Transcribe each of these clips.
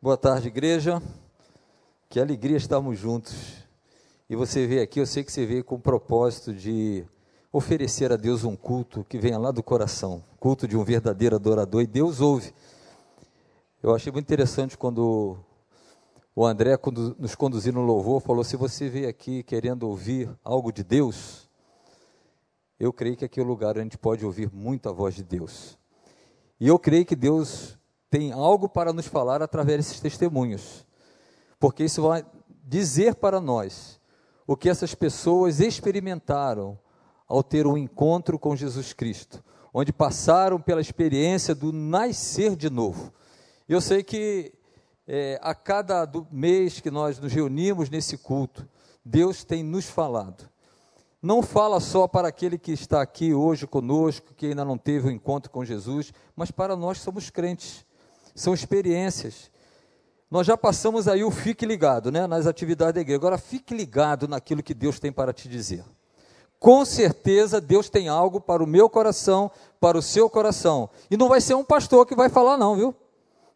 Boa tarde, igreja. Que alegria estarmos juntos. E você veio aqui, eu sei que você veio com o propósito de oferecer a Deus um culto que venha lá do coração, culto de um verdadeiro adorador, e Deus ouve. Eu achei muito interessante quando o André, quando nos conduziu no louvor, falou: se você veio aqui querendo ouvir algo de Deus, eu creio que aqui é o lugar onde a gente pode ouvir muito a voz de Deus. E eu creio que Deus tem algo para nos falar através desses testemunhos, porque isso vai dizer para nós o que essas pessoas experimentaram ao ter um encontro com Jesus Cristo, onde passaram pela experiência do nascer de novo. Eu sei que é, a cada mês que nós nos reunimos nesse culto, Deus tem nos falado. Não fala só para aquele que está aqui hoje conosco, que ainda não teve o um encontro com Jesus, mas para nós que somos crentes são experiências. Nós já passamos aí o fique ligado, né, nas atividades da igreja. Agora fique ligado naquilo que Deus tem para te dizer. Com certeza Deus tem algo para o meu coração, para o seu coração. E não vai ser um pastor que vai falar não, viu?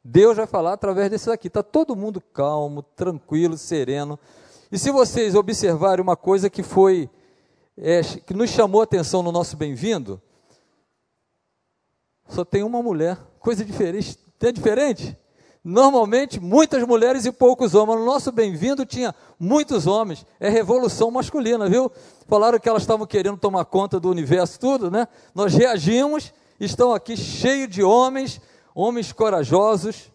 Deus vai falar através desse aqui. Está todo mundo calmo, tranquilo, sereno. E se vocês observarem uma coisa que foi, é, que nos chamou a atenção no nosso bem-vindo, só tem uma mulher, coisa diferente, é diferente? Normalmente, muitas mulheres e poucos homens. No nosso bem-vindo tinha muitos homens. É revolução masculina, viu? Falaram que elas estavam querendo tomar conta do universo, tudo, né? Nós reagimos, estão aqui cheios de homens, homens corajosos.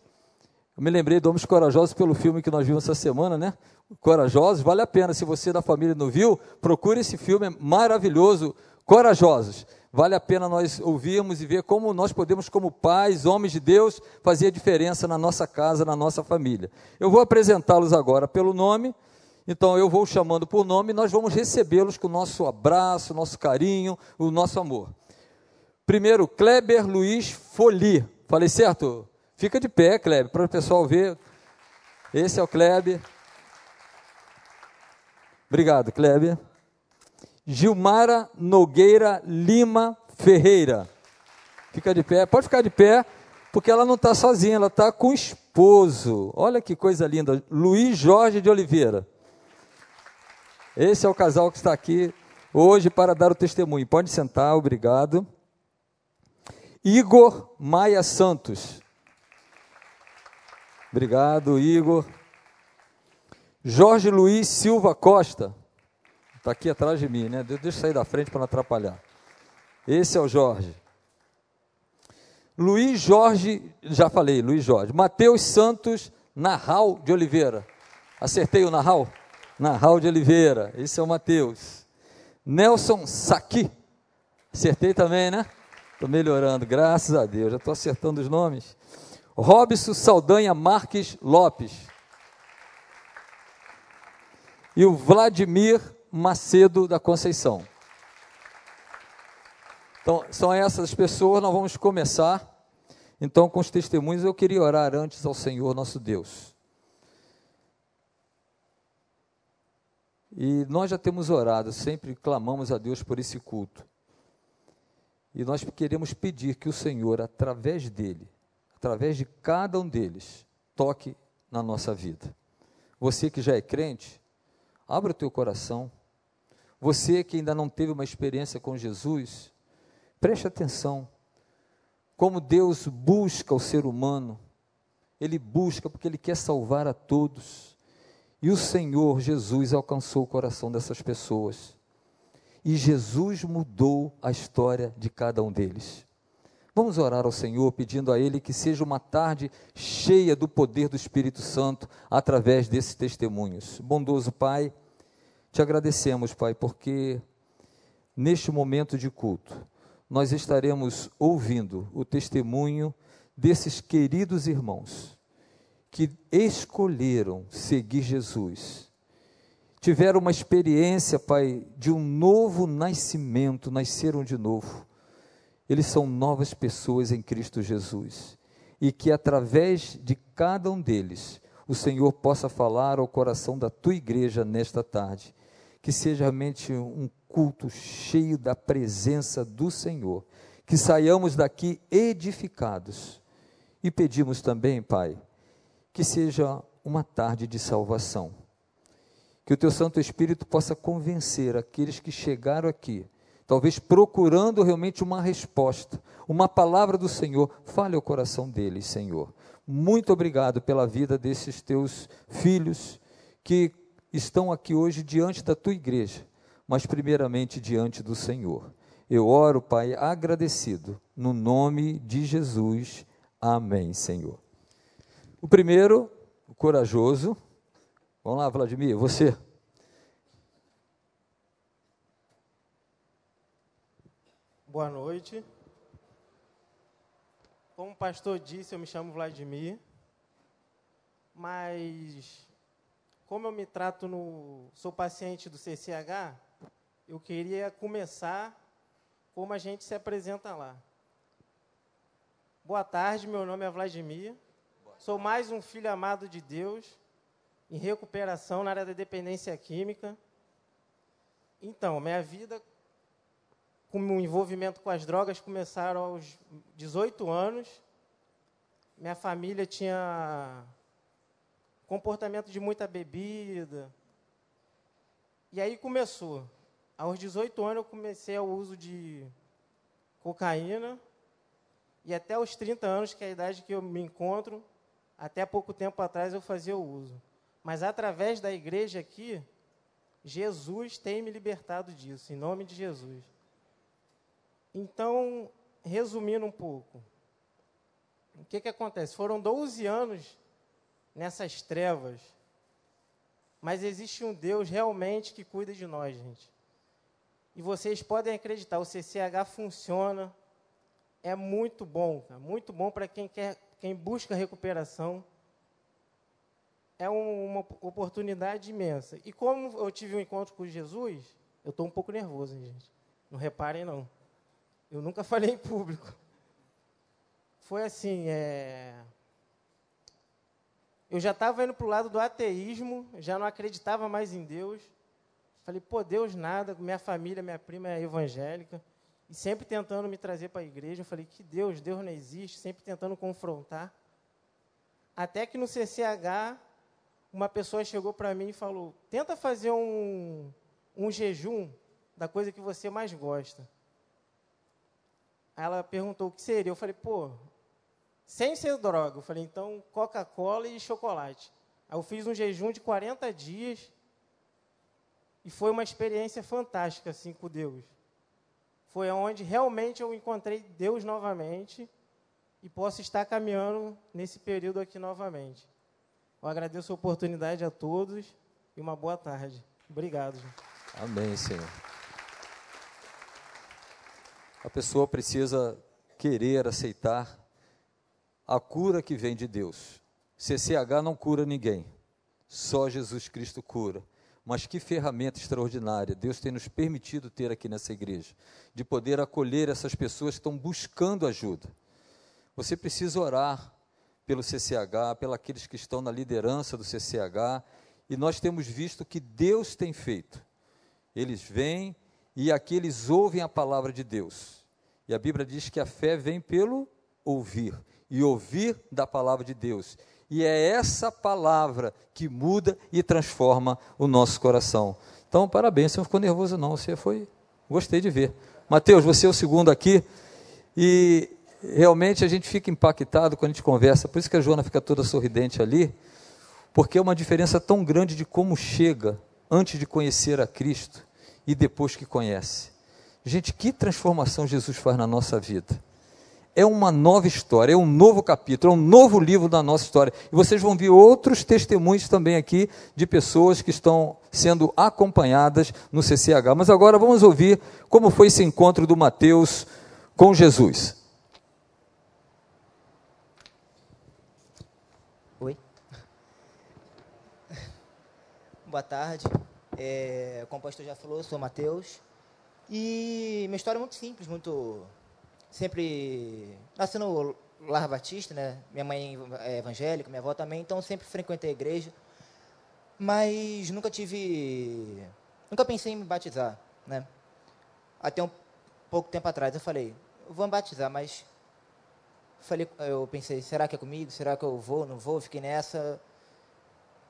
Eu me lembrei de Homens Corajosos pelo filme que nós vimos essa semana, né? Corajosos, vale a pena. Se você da família não viu, procure esse filme, é maravilhoso. Corajosos. Vale a pena nós ouvirmos e ver como nós podemos, como pais, homens de Deus, fazer a diferença na nossa casa, na nossa família. Eu vou apresentá-los agora pelo nome, então eu vou chamando por nome e nós vamos recebê-los com o nosso abraço, nosso carinho, o nosso amor. Primeiro, Kleber Luiz Foli. Falei certo? Fica de pé, Kleber, para o pessoal ver. Esse é o Kleber. Obrigado, Kleber. Gilmara Nogueira Lima Ferreira. Fica de pé, pode ficar de pé, porque ela não está sozinha, ela está com o esposo. Olha que coisa linda, Luiz Jorge de Oliveira. Esse é o casal que está aqui hoje para dar o testemunho. Pode sentar, obrigado. Igor Maia Santos. Obrigado, Igor. Jorge Luiz Silva Costa. Está aqui atrás de mim, né? Deixa eu sair da frente para não atrapalhar. Esse é o Jorge. Luiz Jorge, já falei, Luiz Jorge. Mateus Santos Narral de Oliveira. Acertei o Narral? Narral de Oliveira. Esse é o Mateus. Nelson Saqui. Acertei também, né? Estou melhorando, graças a Deus. Já estou acertando os nomes. Robson Saldanha Marques Lopes. E o Vladimir Macedo da Conceição. Então, são essas as pessoas, nós vamos começar. Então, com os testemunhos, eu queria orar antes ao Senhor nosso Deus. E nós já temos orado, sempre clamamos a Deus por esse culto. E nós queremos pedir que o Senhor, através dele, através de cada um deles, toque na nossa vida. Você que já é crente, abra o teu coração, você que ainda não teve uma experiência com Jesus, preste atenção. Como Deus busca o ser humano, Ele busca porque Ele quer salvar a todos. E o Senhor Jesus alcançou o coração dessas pessoas. E Jesus mudou a história de cada um deles. Vamos orar ao Senhor pedindo a Ele que seja uma tarde cheia do poder do Espírito Santo através desses testemunhos. Bondoso Pai, te agradecemos, Pai, porque neste momento de culto nós estaremos ouvindo o testemunho desses queridos irmãos que escolheram seguir Jesus. Tiveram uma experiência, Pai, de um novo nascimento, nasceram de novo. Eles são novas pessoas em Cristo Jesus. E que através de cada um deles, o Senhor possa falar ao coração da tua igreja nesta tarde que seja realmente um culto cheio da presença do Senhor, que saiamos daqui edificados. E pedimos também, Pai, que seja uma tarde de salvação. Que o teu Santo Espírito possa convencer aqueles que chegaram aqui, talvez procurando realmente uma resposta, uma palavra do Senhor, fale ao coração deles, Senhor. Muito obrigado pela vida desses teus filhos que estão aqui hoje diante da tua igreja, mas primeiramente diante do Senhor. Eu oro, Pai, agradecido, no nome de Jesus. Amém, Senhor. O primeiro, o corajoso. Vamos lá, Vladimir, você. Boa noite. Como o pastor disse, eu me chamo Vladimir. Mas como eu me trato no. sou paciente do CCH, eu queria começar como a gente se apresenta lá. Boa tarde, meu nome é Vladimir. Sou mais um filho amado de Deus, em recuperação na área da dependência química. Então, minha vida com o envolvimento com as drogas começaram aos 18 anos. Minha família tinha comportamento de muita bebida. E aí começou. Aos 18 anos eu comecei o uso de cocaína. E até os 30 anos, que é a idade que eu me encontro, até pouco tempo atrás eu fazia o uso. Mas através da igreja aqui, Jesus tem me libertado disso, em nome de Jesus. Então, resumindo um pouco, o que, que acontece? Foram 12 anos nessas trevas. Mas existe um Deus realmente que cuida de nós, gente. E vocês podem acreditar, o CCH funciona, é muito bom, muito bom para quem quer, quem busca recuperação. É um, uma oportunidade imensa. E como eu tive um encontro com Jesus, eu estou um pouco nervoso, hein, gente. Não reparem, não. Eu nunca falei em público. Foi assim, é... Eu já estava indo para o lado do ateísmo, já não acreditava mais em Deus. Falei, pô, Deus nada, minha família, minha prima é evangélica, e sempre tentando me trazer para a igreja. Eu falei, que Deus, Deus não existe, sempre tentando confrontar. Até que no CCH, uma pessoa chegou para mim e falou: tenta fazer um, um jejum da coisa que você mais gosta. Aí ela perguntou o que seria. Eu falei, pô, sem ser droga. Eu falei, então, Coca-Cola e chocolate. Aí eu fiz um jejum de 40 dias e foi uma experiência fantástica, assim, com Deus. Foi onde realmente eu encontrei Deus novamente e posso estar caminhando nesse período aqui novamente. Eu agradeço a oportunidade a todos e uma boa tarde. Obrigado. Amém, Senhor. A pessoa precisa querer aceitar a cura que vem de Deus. CCH não cura ninguém, só Jesus Cristo cura. Mas que ferramenta extraordinária Deus tem nos permitido ter aqui nessa igreja, de poder acolher essas pessoas que estão buscando ajuda. Você precisa orar pelo CCH, pelos que estão na liderança do CCH, e nós temos visto o que Deus tem feito. Eles vêm e aqui eles ouvem a palavra de Deus. E a Bíblia diz que a fé vem pelo ouvir e ouvir da palavra de Deus. E é essa palavra que muda e transforma o nosso coração. Então, parabéns, você não ficou nervoso não, você foi, gostei de ver. Mateus, você é o segundo aqui, e realmente a gente fica impactado quando a gente conversa, por isso que a Joana fica toda sorridente ali, porque é uma diferença tão grande de como chega antes de conhecer a Cristo e depois que conhece. Gente, que transformação Jesus faz na nossa vida é uma nova história, é um novo capítulo, é um novo livro da nossa história. E vocês vão ver outros testemunhos também aqui de pessoas que estão sendo acompanhadas no CCH. Mas agora vamos ouvir como foi esse encontro do Mateus com Jesus. Oi. Boa tarde. É, como o pastor já falou, sou Mateus. E minha história é muito simples, muito sempre nasci no lar batista, né? Minha mãe é evangélica, minha avó também, então sempre frequentei a igreja. Mas nunca tive, nunca pensei em me batizar, né? Até um pouco tempo atrás eu falei, vou me batizar, mas falei, eu pensei, será que é comigo? Será que eu vou? Não vou? Fiquei nessa.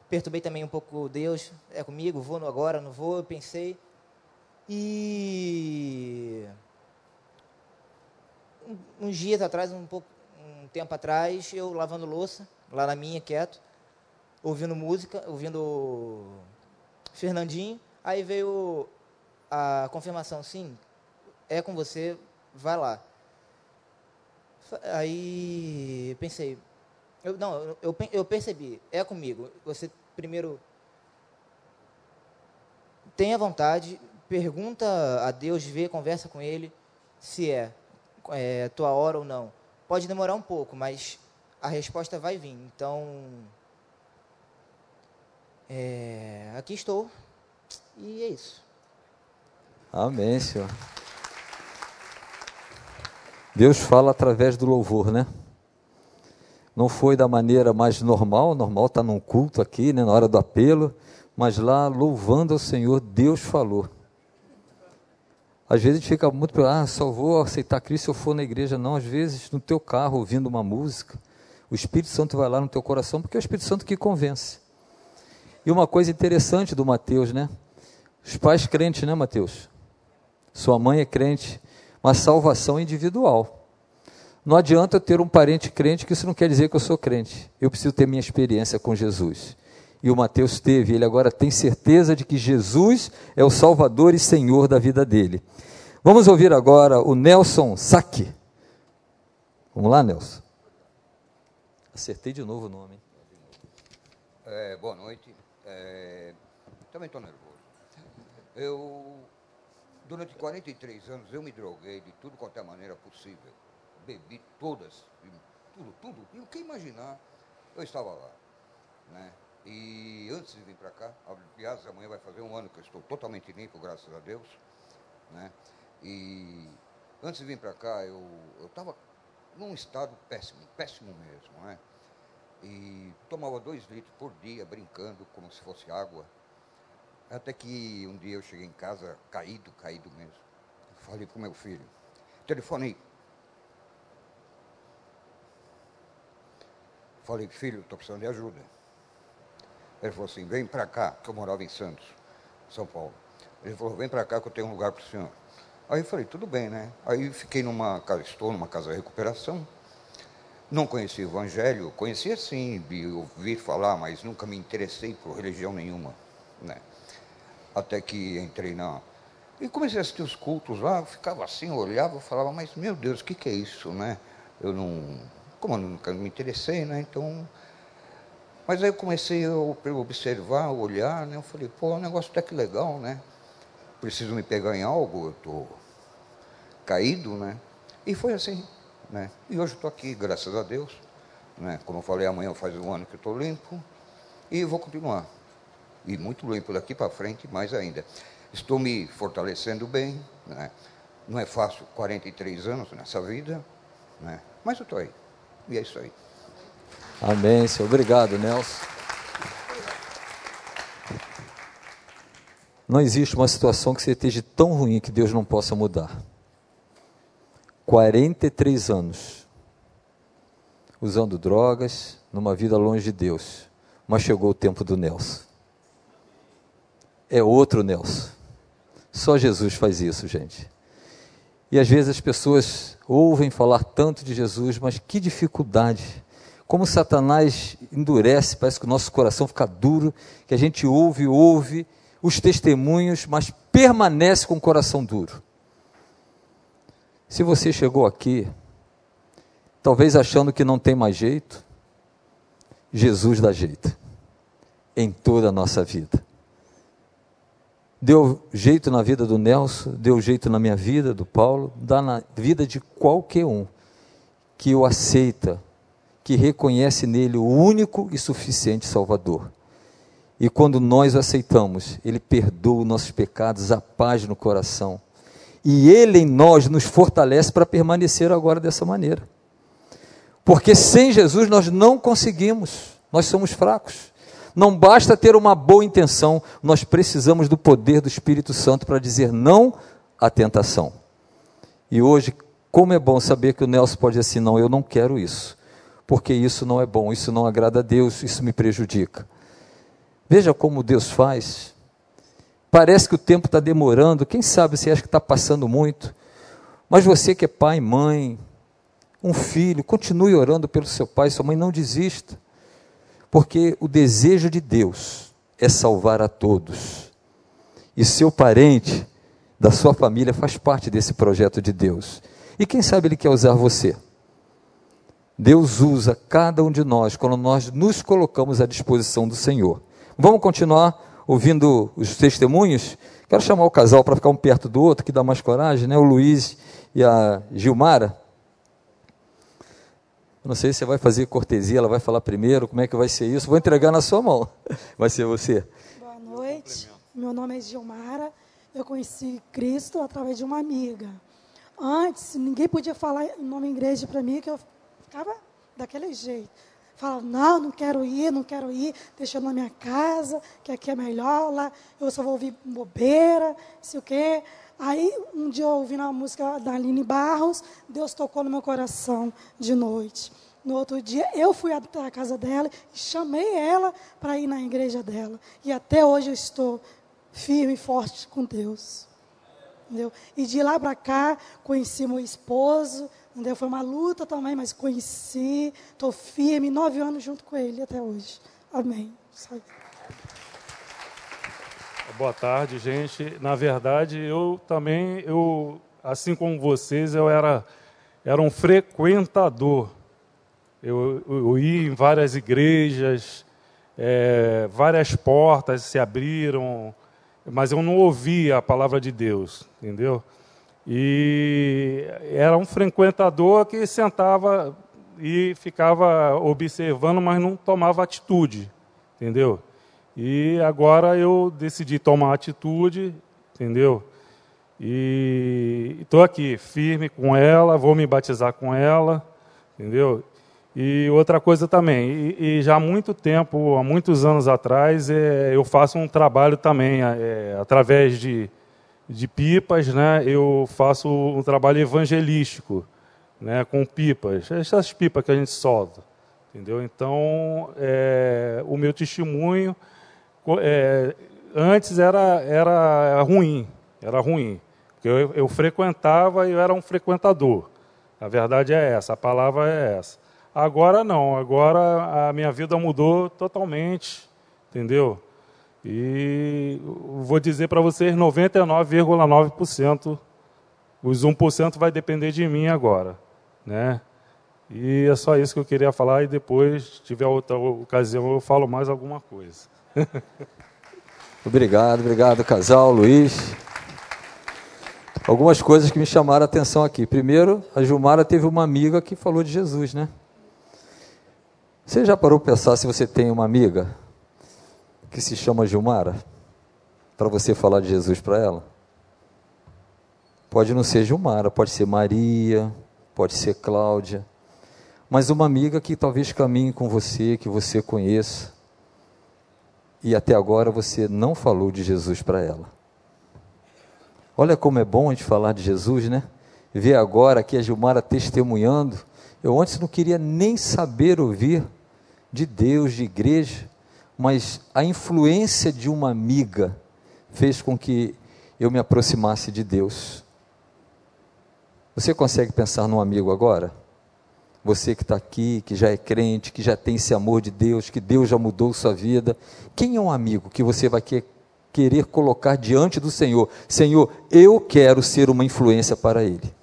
Perturbei também um pouco Deus, é comigo? Vou agora? Não vou? Eu pensei. E uns dias atrás, um pouco, um tempo atrás, eu lavando louça, lá na minha, quieto, ouvindo música, ouvindo Fernandinho, aí veio a confirmação, sim, é com você, vai lá. Aí pensei, eu, não, eu, eu percebi, é comigo. Você primeiro tenha vontade, pergunta a Deus, vê, conversa com Ele, se é, é tua hora ou não. Pode demorar um pouco, mas a resposta vai vir. Então, é, aqui estou e é isso. Amém, Senhor. Deus fala através do louvor, né? Não foi da maneira mais normal, normal está num culto aqui, né, na hora do apelo, mas lá louvando ao Senhor, Deus falou. Às vezes a gente fica muito, ah, só vou aceitar Cristo se eu for na igreja. Não, às vezes no teu carro, ouvindo uma música, o Espírito Santo vai lá no teu coração, porque é o Espírito Santo que convence. E uma coisa interessante do Mateus, né? Os pais crentes, né, Mateus? Sua mãe é crente uma salvação individual. Não adianta eu ter um parente crente, que isso não quer dizer que eu sou crente. Eu preciso ter minha experiência com Jesus. E o Mateus teve, ele agora tem certeza de que Jesus é o Salvador e Senhor da vida dele. Vamos ouvir agora o Nelson Saque. Vamos lá, Nelson. Acertei de novo o nome. É, boa noite. É, também estou nervoso. Eu Durante 43 anos eu me droguei de tudo quanto é maneira possível. Bebi todas, tudo, tudo. E o que imaginar, eu estava lá. Né? E antes de vir para cá, aliás, amanhã vai fazer um ano que eu estou totalmente limpo, graças a Deus. Né? E antes de vir para cá, eu estava num estado péssimo, péssimo mesmo. Né? E tomava dois litros por dia, brincando como se fosse água. Até que um dia eu cheguei em casa, caído, caído mesmo. Falei para o meu filho, telefonei. Falei, filho, estou precisando de ajuda. Ele falou assim, vem para cá, que eu morava em Santos, São Paulo. Ele falou, vem para cá que eu tenho um lugar para o senhor. Aí eu falei, tudo bem, né? Aí fiquei numa casa, estou numa casa de recuperação. Não conhecia o evangelho, conhecia sim, de ouvir falar, mas nunca me interessei por religião nenhuma, né? até que entrei na. E comecei a assistir os cultos lá, ficava assim, olhava, falava, mas meu Deus, o que, que é isso, né? Eu não. Como eu nunca me interessei, né? Então. Mas aí eu comecei a observar, olhar, né? Eu falei, pô, é um negócio até que legal, né? Preciso me pegar em algo, eu estou caído, né? E foi assim, né? E hoje estou aqui, graças a Deus. Né? Como eu falei, amanhã faz um ano que estou limpo. E vou continuar e muito limpo daqui para frente, mais ainda. Estou me fortalecendo bem, né? não é fácil 43 anos nessa vida, né? mas eu estou aí. E é isso aí. Amém, Senhor. Obrigado, Nelson. Não existe uma situação que você esteja tão ruim que Deus não possa mudar. 43 anos usando drogas, numa vida longe de Deus. Mas chegou o tempo do Nelson é outro Nelson. Só Jesus faz isso, gente. E às vezes as pessoas ouvem falar tanto de Jesus, mas que dificuldade. Como Satanás endurece, parece que o nosso coração fica duro, que a gente ouve, ouve os testemunhos, mas permanece com o coração duro. Se você chegou aqui, talvez achando que não tem mais jeito, Jesus dá jeito em toda a nossa vida. Deu jeito na vida do Nelson, deu jeito na minha vida, do Paulo, dá na vida de qualquer um que o aceita, que reconhece nele o único e suficiente Salvador. E quando nós o aceitamos, ele perdoa os nossos pecados, a paz no coração. E ele em nós nos fortalece para permanecer agora dessa maneira. Porque sem Jesus nós não conseguimos, nós somos fracos. Não basta ter uma boa intenção, nós precisamos do poder do Espírito Santo para dizer não à tentação. E hoje, Como é bom saber que o Nelson pode dizer assim: não, eu não quero isso, porque isso não é bom, isso não agrada a Deus, isso me prejudica. Veja como Deus faz. Parece que o tempo está demorando, quem sabe você acha que está passando muito, mas você que é pai, mãe, um filho, continue orando pelo seu pai, sua mãe, não desista, porque o desejo de Deus é salvar a todos, e seu parente, da sua família, faz parte desse projeto de Deus, e quem sabe Ele quer usar você. Deus usa cada um de nós quando nós nos colocamos à disposição do Senhor. Vamos continuar ouvindo os testemunhos? Quero chamar o casal para ficar um perto do outro, que dá mais coragem, né? O Luiz e a Gilmara. Não sei se você vai fazer cortesia, ela vai falar primeiro, como é que vai ser isso? Vou entregar na sua mão. Vai ser você. Boa noite. Meu nome é Gilmara. Eu conheci Cristo através de uma amiga. Antes, ninguém podia falar o nome igreja para mim, que eu ficava daquele jeito. Falava, não, não quero ir, não quero ir, deixa eu na minha casa, que aqui é melhor, lá eu só vou ouvir bobeira, sei o quê. Aí, um dia, ouvindo a música da Aline Barros, Deus tocou no meu coração de noite. No outro dia, eu fui até a casa dela e chamei ela para ir na igreja dela. E até hoje eu estou firme e forte com Deus. Entendeu? E de lá para cá, conheci meu esposo, entendeu? foi uma luta também, mas conheci, estou firme, nove anos junto com ele até hoje. Amém. Boa tarde, gente. Na verdade, eu também, eu, assim como vocês, eu era, era um frequentador. Eu, eu, eu ia em várias igrejas, é, várias portas se abriram, mas eu não ouvia a palavra de Deus, entendeu? E era um frequentador que sentava e ficava observando, mas não tomava atitude, entendeu? E agora eu decidi tomar atitude, entendeu? E estou aqui, firme com ela, vou me batizar com ela, entendeu? E outra coisa também, e, e, já há muito tempo, há muitos anos atrás, é, eu faço um trabalho também, é, através de, de pipas, né, eu faço um trabalho evangelístico, né, com pipas, essas pipas que a gente solta, entendeu? Então, é, o meu testemunho, é, antes era, era ruim, era ruim, porque eu, eu frequentava e eu era um frequentador, a verdade é essa, a palavra é essa. Agora não, agora a minha vida mudou totalmente, entendeu? E vou dizer para vocês, 99,9%, os 1% vai depender de mim agora, né? E é só isso que eu queria falar e depois, tiver outra ocasião, eu falo mais alguma coisa. obrigado, obrigado, casal, Luiz. Algumas coisas que me chamaram a atenção aqui. Primeiro, a Gilmara teve uma amiga que falou de Jesus, né? Você já parou para pensar se você tem uma amiga que se chama Gilmara? Para você falar de Jesus para ela? Pode não ser Gilmara, pode ser Maria, pode ser Cláudia. Mas uma amiga que talvez caminhe com você, que você conheça. E até agora você não falou de Jesus para ela. Olha como é bom a gente falar de Jesus, né? Ver agora aqui a Gilmara testemunhando. Eu antes não queria nem saber ouvir de Deus, de igreja, mas a influência de uma amiga fez com que eu me aproximasse de Deus. Você consegue pensar num amigo agora? Você que está aqui, que já é crente, que já tem esse amor de Deus, que Deus já mudou sua vida. Quem é um amigo que você vai querer colocar diante do Senhor? Senhor, eu quero ser uma influência para Ele.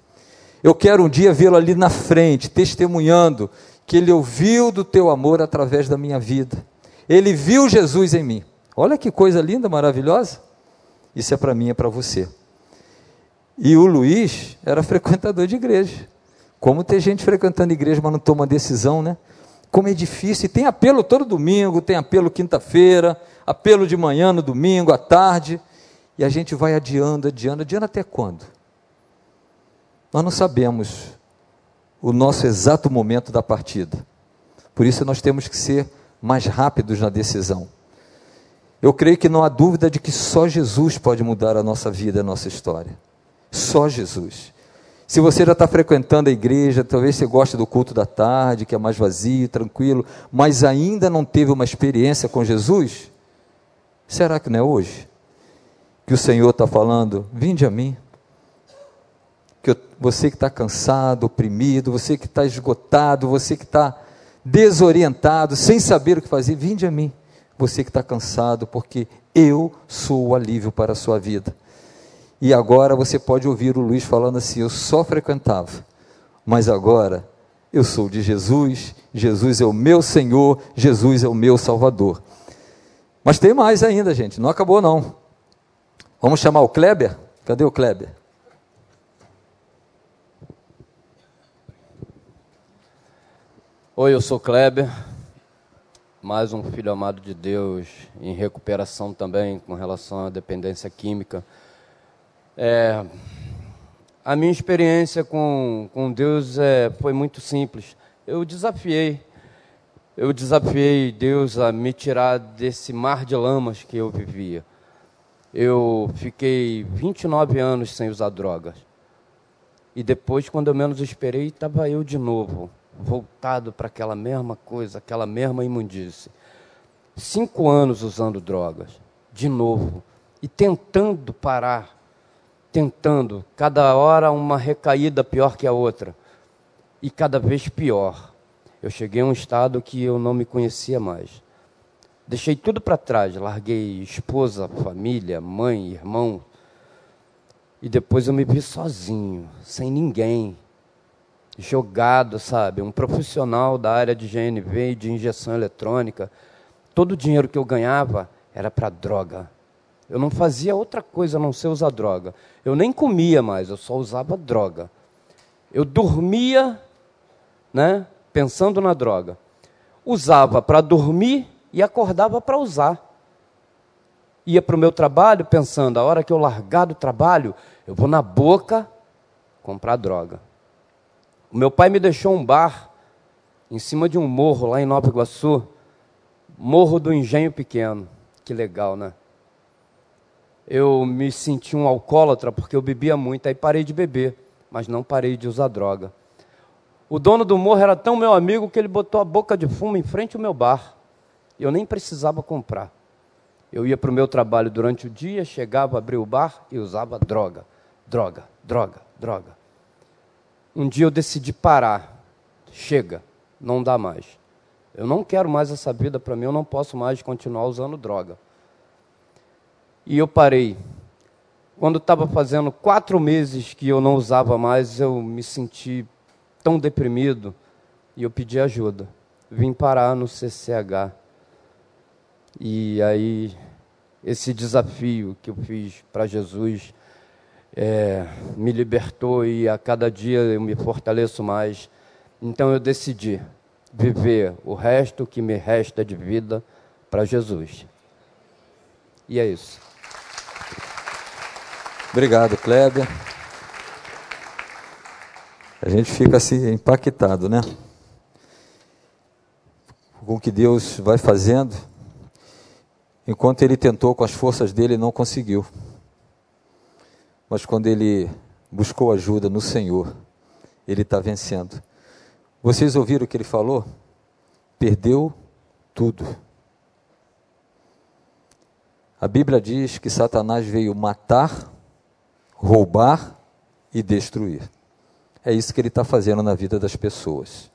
Eu quero um dia vê-lo ali na frente, testemunhando que ele ouviu do teu amor através da minha vida. Ele viu Jesus em mim. Olha que coisa linda, maravilhosa. Isso é para mim, é para você. E o Luiz era frequentador de igreja. Como tem gente frequentando igreja, mas não toma decisão, né? Como é difícil. E tem apelo todo domingo, tem apelo quinta-feira, apelo de manhã, no domingo, à tarde. E a gente vai adiando, adiando, adiando até quando? Nós não sabemos o nosso exato momento da partida. Por isso nós temos que ser mais rápidos na decisão. Eu creio que não há dúvida de que só Jesus pode mudar a nossa vida, a nossa história. Só Jesus. Se você já está frequentando a igreja, talvez você goste do culto da tarde, que é mais vazio, tranquilo, mas ainda não teve uma experiência com Jesus, será que não é hoje? Que o Senhor está falando, vinde a mim. Que eu, você que está cansado, oprimido, você que está esgotado, você que está desorientado, sem saber o que fazer, vinde a mim. Você que está cansado, porque eu sou o alívio para a sua vida. E agora você pode ouvir o Luiz falando assim: eu só frequentava, mas agora eu sou de Jesus, Jesus é o meu Senhor, Jesus é o meu Salvador. Mas tem mais ainda, gente, não acabou não. Vamos chamar o Kleber? Cadê o Kleber? Oi, eu sou Kleber, mais um filho amado de Deus, em recuperação também com relação à dependência química. É, a minha experiência com, com Deus é, foi muito simples. Eu desafiei, eu desafiei Deus a me tirar desse mar de lamas que eu vivia. Eu fiquei 29 anos sem usar drogas. E depois, quando eu menos esperei, estava eu de novo, voltado para aquela mesma coisa, aquela mesma imundície. Cinco anos usando drogas, de novo, e tentando parar tentando, cada hora uma recaída pior que a outra, e cada vez pior. Eu cheguei a um estado que eu não me conhecia mais. Deixei tudo para trás, larguei esposa, família, mãe, irmão, e depois eu me vi sozinho, sem ninguém, jogado, sabe? Um profissional da área de GNV e de injeção eletrônica. Todo o dinheiro que eu ganhava era para droga. Eu não fazia outra coisa a não ser usar droga. Eu nem comia mais, eu só usava droga. Eu dormia, né, pensando na droga. Usava para dormir e acordava para usar. Ia para o meu trabalho pensando, a hora que eu largar do trabalho, eu vou na boca comprar droga. Meu pai me deixou um bar em cima de um morro lá em Nova Iguaçu, Morro do Engenho Pequeno. Que legal, né? eu me senti um alcoólatra porque eu bebia muito, aí parei de beber, mas não parei de usar droga. O dono do morro era tão meu amigo que ele botou a boca de fumo em frente ao meu bar. Eu nem precisava comprar. Eu ia para o meu trabalho durante o dia, chegava, abria o bar e usava droga, droga, droga, droga. Um dia eu decidi parar. Chega, não dá mais. Eu não quero mais essa vida para mim, eu não posso mais continuar usando droga. E eu parei. Quando estava fazendo quatro meses que eu não usava mais, eu me senti tão deprimido e eu pedi ajuda. Vim parar no CCH. E aí, esse desafio que eu fiz para Jesus é, me libertou e a cada dia eu me fortaleço mais. Então eu decidi viver o resto que me resta de vida para Jesus. E é isso. Obrigado, Kleber. A gente fica assim impactado, né? Com o que Deus vai fazendo. Enquanto ele tentou com as forças dele, não conseguiu. Mas quando ele buscou ajuda no Senhor, ele está vencendo. Vocês ouviram o que ele falou? Perdeu tudo. A Bíblia diz que Satanás veio matar, roubar e destruir. É isso que ele está fazendo na vida das pessoas.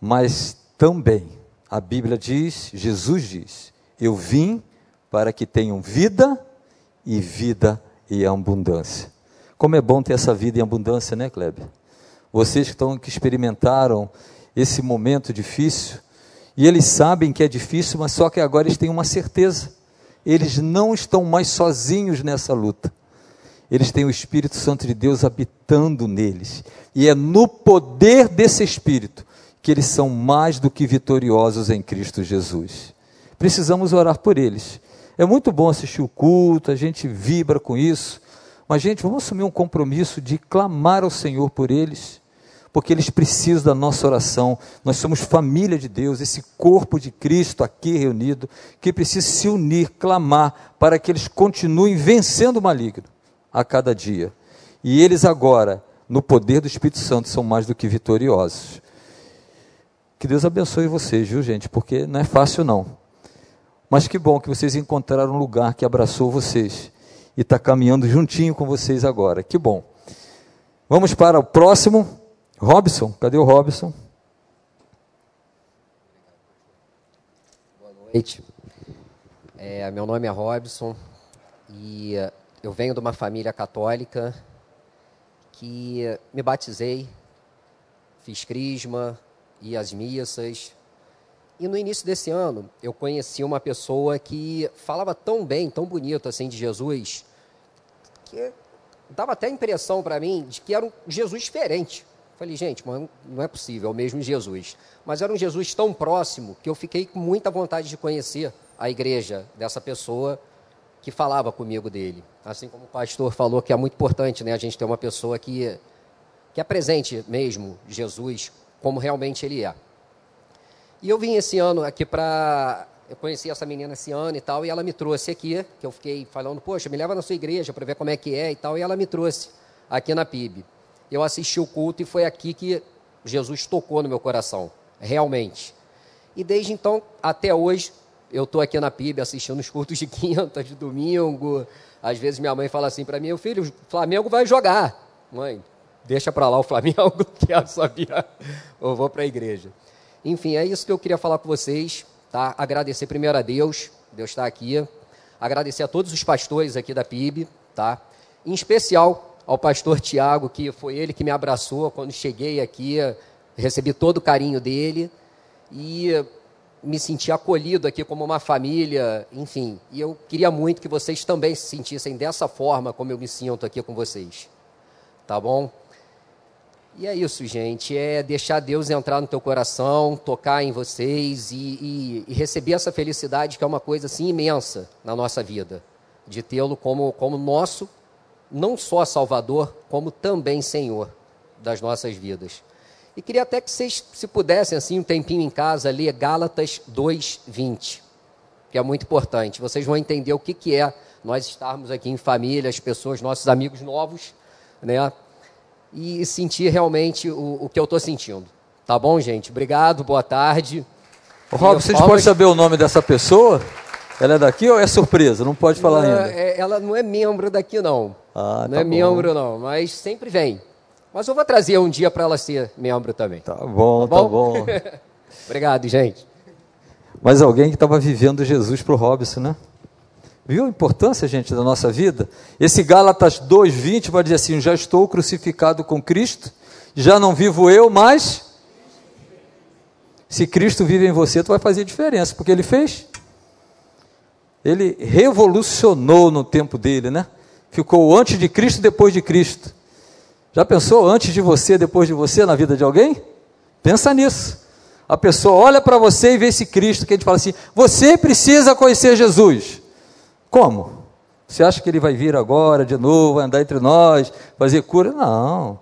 Mas também, a Bíblia diz, Jesus diz: Eu vim para que tenham vida e vida em abundância. Como é bom ter essa vida em abundância, né, Kleber? Vocês que, estão, que experimentaram esse momento difícil, e eles sabem que é difícil, mas só que agora eles têm uma certeza: eles não estão mais sozinhos nessa luta eles têm o Espírito Santo de Deus habitando neles. E é no poder desse Espírito que eles são mais do que vitoriosos em Cristo Jesus. Precisamos orar por eles. É muito bom assistir o culto, a gente vibra com isso, mas, gente, vamos assumir um compromisso de clamar ao Senhor por eles, porque eles precisam da nossa oração. Nós somos família de Deus, esse corpo de Cristo aqui reunido, que precisa se unir, clamar, para que eles continuem vencendo o maligno a cada dia. E eles agora, no poder do Espírito Santo, são mais do que vitoriosos. Que Deus abençoe vocês, viu, gente? Porque não é fácil, não. Mas que bom que vocês encontraram um lugar que abraçou vocês e está caminhando juntinho com vocês agora. Que bom. Vamos para o próximo. Robson, cadê o Robson? Boa noite. É, meu nome é Robson e uh, eu venho de uma família católica que me batizei, fiz crisma, e as missas. E no início desse ano, eu conheci uma pessoa que falava tão bem, tão bonito assim de Jesus, que dava até a impressão para mim de que era um Jesus diferente. Falei, gente, mas não é possível, é o mesmo Jesus. Mas era um Jesus tão próximo que eu fiquei com muita vontade de conhecer a igreja dessa pessoa que falava comigo dele. Assim como o pastor falou que é muito importante né, a gente ter uma pessoa que, que apresente mesmo Jesus como realmente ele é. E eu vim esse ano aqui para. Eu conheci essa menina esse ano e tal, e ela me trouxe aqui, que eu fiquei falando, poxa, me leva na sua igreja para ver como é que é e tal, e ela me trouxe aqui na PIB. Eu assisti o culto e foi aqui que Jesus tocou no meu coração, realmente. E desde então até hoje, eu estou aqui na PIB assistindo os cultos de quinta, de domingo. Às vezes minha mãe fala assim para mim: filho, o Flamengo vai jogar. Mãe, deixa para lá o Flamengo, que eu sabia, eu vou para a igreja. Enfim, é isso que eu queria falar com vocês, tá? Agradecer primeiro a Deus, Deus está aqui. Agradecer a todos os pastores aqui da PIB, tá? Em especial ao pastor Tiago, que foi ele que me abraçou quando cheguei aqui, recebi todo o carinho dele e me senti acolhido aqui como uma família, enfim. E eu queria muito que vocês também se sentissem dessa forma como eu me sinto aqui com vocês. Tá bom? E é isso, gente. É deixar Deus entrar no teu coração, tocar em vocês e, e, e receber essa felicidade que é uma coisa assim imensa na nossa vida, de tê-lo como, como nosso, não só Salvador, como também Senhor das nossas vidas. E queria até que vocês, se pudessem, assim, um tempinho em casa, ler Gálatas 2:20, que é muito importante. Vocês vão entender o que, que é nós estarmos aqui em família, as pessoas, nossos amigos novos, né? E sentir realmente o, o que eu estou sentindo. Tá bom, gente? Obrigado, boa tarde. Ô, Rob, vocês podem saber o nome dessa pessoa? Ela é daqui ou é surpresa? Não pode falar não, ainda. É, ela não é membro daqui, não. Ah, não tá é bom. membro, não. Mas sempre vem. Mas eu vou trazer um dia para ela ser membro também. Tá bom, Tá tá bom? bom. Obrigado, gente. Mas alguém que estava vivendo Jesus para o Robson, né? Viu a importância, gente, da nossa vida? Esse Gálatas 2,20 vai dizer assim: Já estou crucificado com Cristo, já não vivo eu, mas. Se Cristo vive em você, tu vai fazer diferença, porque ele fez. Ele revolucionou no tempo dele, né? Ficou antes de Cristo depois de Cristo. Já pensou antes de você, depois de você na vida de alguém? Pensa nisso. A pessoa olha para você e vê esse Cristo que a gente fala assim: você precisa conhecer Jesus. Como? Você acha que ele vai vir agora de novo, andar entre nós, fazer cura? Não.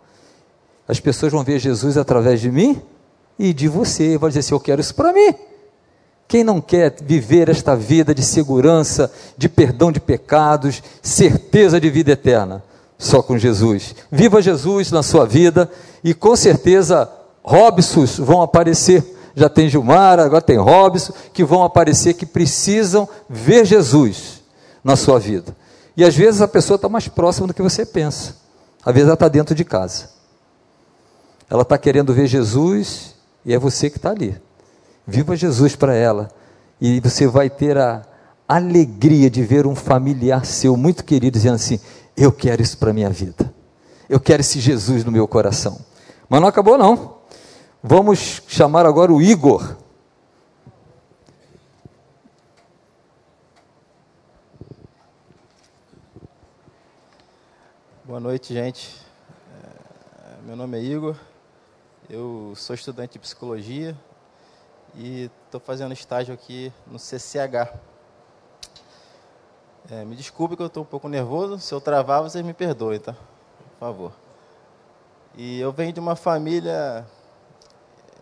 As pessoas vão ver Jesus através de mim e de você. Vai dizer assim: eu quero isso para mim. Quem não quer viver esta vida de segurança, de perdão de pecados, certeza de vida eterna? Só com Jesus. Viva Jesus na sua vida e com certeza Robsons vão aparecer. Já tem Gilmar, agora tem Robson, que vão aparecer que precisam ver Jesus na sua vida. E às vezes a pessoa está mais próxima do que você pensa. Às vezes ela está dentro de casa. Ela está querendo ver Jesus e é você que está ali. Viva Jesus para ela. E você vai ter a alegria de ver um familiar seu muito querido dizendo assim: Eu quero isso para a minha vida. Eu quero esse Jesus no meu coração. Mas não acabou, não. Vamos chamar agora o Igor. Boa noite, gente. É, meu nome é Igor, eu sou estudante de psicologia e estou fazendo estágio aqui no CCH. É, me desculpe que eu estou um pouco nervoso, se eu travar, vocês me perdoem, tá? Por favor. E eu venho de uma família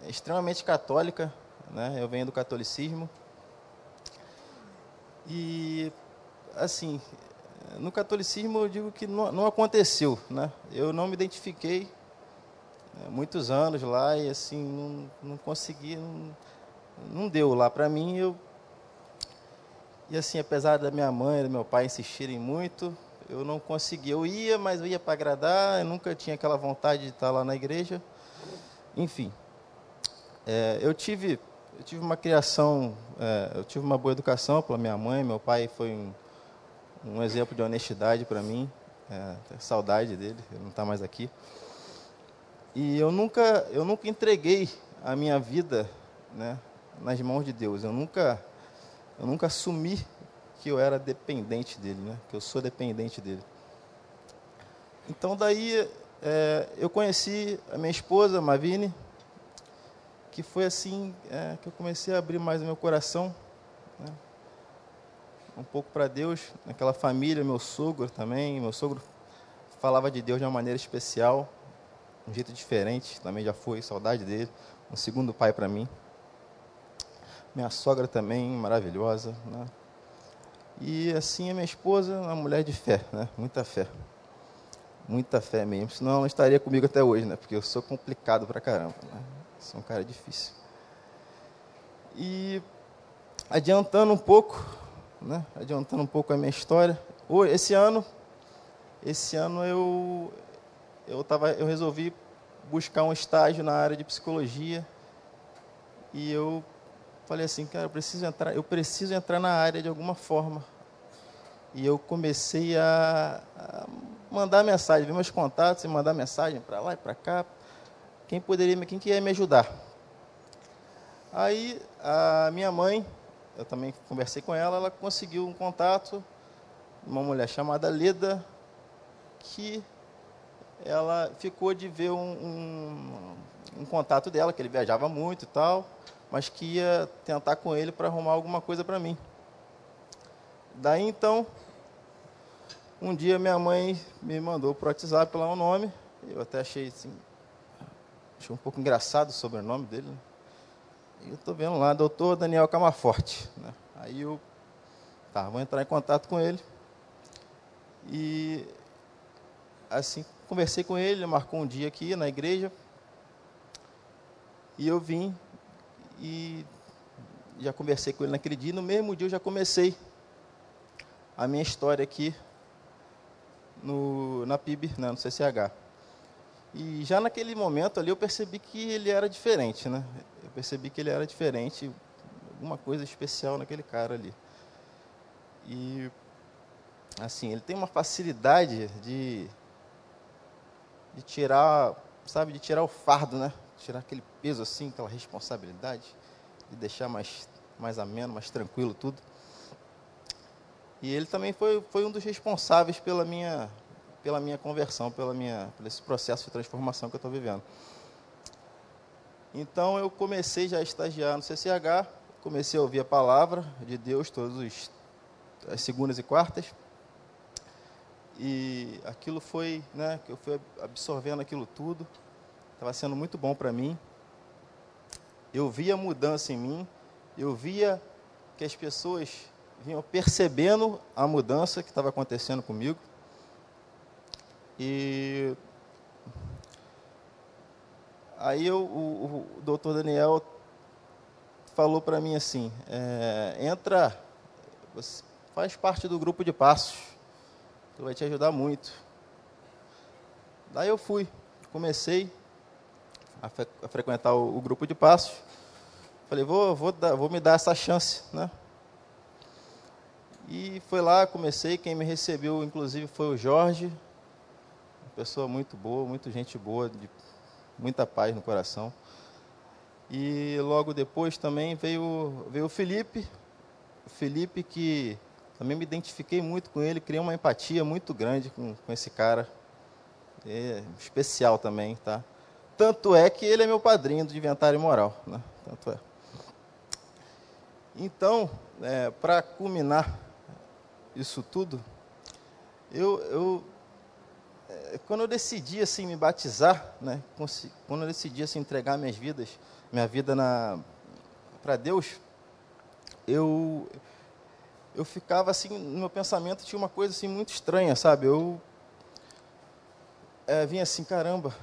extremamente católica, né? Eu venho do catolicismo. E, assim, no catolicismo eu digo que não, não aconteceu, né? Eu não me identifiquei né, muitos anos lá e assim não, não consegui, não, não deu lá para mim. Eu e assim, apesar da minha mãe e do meu pai insistirem muito, eu não conseguia. Eu ia, mas eu ia para agradar, eu nunca tinha aquela vontade de estar lá na igreja. Enfim, é, eu tive eu tive uma criação, é, eu tive uma boa educação pela minha mãe, meu pai foi um, um exemplo de honestidade para mim, é, saudade dele, ele não está mais aqui. E eu nunca, eu nunca entreguei a minha vida, né, nas mãos de Deus. Eu nunca, eu nunca assumi que eu era dependente dele, né, que eu sou dependente dele. Então daí é, eu conheci a minha esposa, Mavine, que foi assim é, que eu comecei a abrir mais o meu coração, né? Um pouco para Deus, naquela família, meu sogro também, meu sogro falava de Deus de uma maneira especial, um jeito diferente, também já foi, saudade dele, um segundo pai para mim. Minha sogra também, maravilhosa, né? E assim a minha esposa, uma mulher de fé, né? Muita fé. Muita fé mesmo, senão ela não estaria comigo até hoje, né? Porque eu sou complicado pra caramba, né? Sou um cara difícil. E adiantando um pouco, né? Adiantando um pouco a minha história. Esse ano, esse ano eu eu tava, eu resolvi buscar um estágio na área de psicologia e eu falei assim, cara, eu preciso entrar, eu preciso entrar na área de alguma forma. E eu comecei a, a mandar mensagem, ver meus contatos e mandar mensagem para lá e para cá, quem poderia, quem que ia me ajudar? Aí a minha mãe, eu também conversei com ela, ela conseguiu um contato, uma mulher chamada Leda, que ela ficou de ver um, um, um contato dela, que ele viajava muito e tal, mas que ia tentar com ele para arrumar alguma coisa para mim. Daí então, um dia minha mãe me mandou por WhatsApp lá o nome, eu até achei assim, Achei um pouco engraçado o sobrenome dele. Né? Eu estou vendo lá, doutor Daniel Camaforte. Né? Aí eu tá, vou entrar em contato com ele. E assim, conversei com ele, ele marcou um dia aqui na igreja. E eu vim e já conversei com ele naquele dia. No mesmo dia eu já comecei a minha história aqui no, na PIB, né, no CCH. E já naquele momento ali eu percebi que ele era diferente, né? Percebi que ele era diferente, alguma coisa especial naquele cara ali. E assim, ele tem uma facilidade de de tirar, sabe, de tirar o fardo, né? Tirar aquele peso assim, aquela responsabilidade, de deixar mais mais ameno, mais tranquilo tudo. E ele também foi, foi um dos responsáveis pela minha pela minha conversão, pela minha, pelo esse processo de transformação que eu estou vivendo. Então eu comecei já a estagiar no CCH, comecei a ouvir a palavra de Deus todas as segundas e quartas. E aquilo foi, né, que eu fui absorvendo aquilo tudo, estava sendo muito bom para mim. Eu via mudança em mim, eu via que as pessoas vinham percebendo a mudança que estava acontecendo comigo. E aí eu, o, o doutor Daniel falou para mim assim, é, entra, você faz parte do grupo de passos, que vai te ajudar muito. Daí eu fui, comecei a, fre a frequentar o, o, grupo de passos. Falei, vou, vou, dar, vou me dar essa chance, né? E foi lá, comecei, quem me recebeu, inclusive, foi o Jorge, pessoa muito boa, muito gente boa, de muita paz no coração. E logo depois também veio, veio o Felipe, Felipe que também me identifiquei muito com ele, criei uma empatia muito grande com, com esse cara. É especial também, tá? Tanto é que ele é meu padrinho do inventário moral, né? Tanto é. Então, é, para culminar isso tudo, eu, eu quando eu decidi assim me batizar, né, quando eu decidi assim entregar minhas vidas, minha vida na para Deus, eu eu ficava assim, no meu pensamento tinha uma coisa assim muito estranha, sabe? Eu é, vinha assim, caramba,